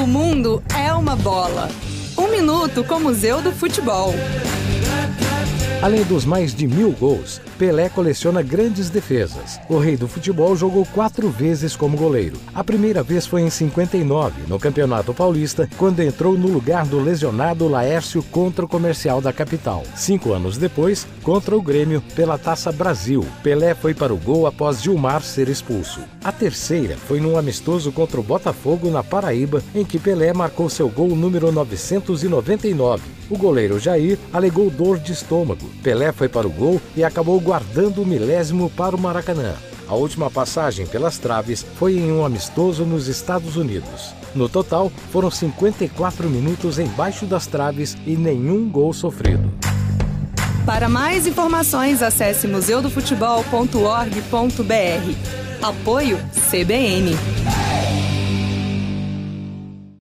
O mundo é uma bola. Um minuto com o Museu do Futebol. Além dos mais de mil gols, Pelé coleciona grandes defesas. O rei do futebol jogou quatro vezes como goleiro. A primeira vez foi em 59, no Campeonato Paulista, quando entrou no lugar do lesionado Laércio contra o Comercial da capital. Cinco anos depois, contra o Grêmio, pela Taça Brasil. Pelé foi para o gol após Gilmar ser expulso. A terceira foi num amistoso contra o Botafogo, na Paraíba, em que Pelé marcou seu gol número 999. O goleiro Jair alegou dor de estômago. Pelé foi para o gol e acabou guardando o milésimo para o Maracanã. A última passagem pelas traves foi em um amistoso nos Estados Unidos. No total, foram 54 minutos embaixo das traves e nenhum gol sofrido. Para mais informações, acesse museudofutebol.org.br. Apoio CBN.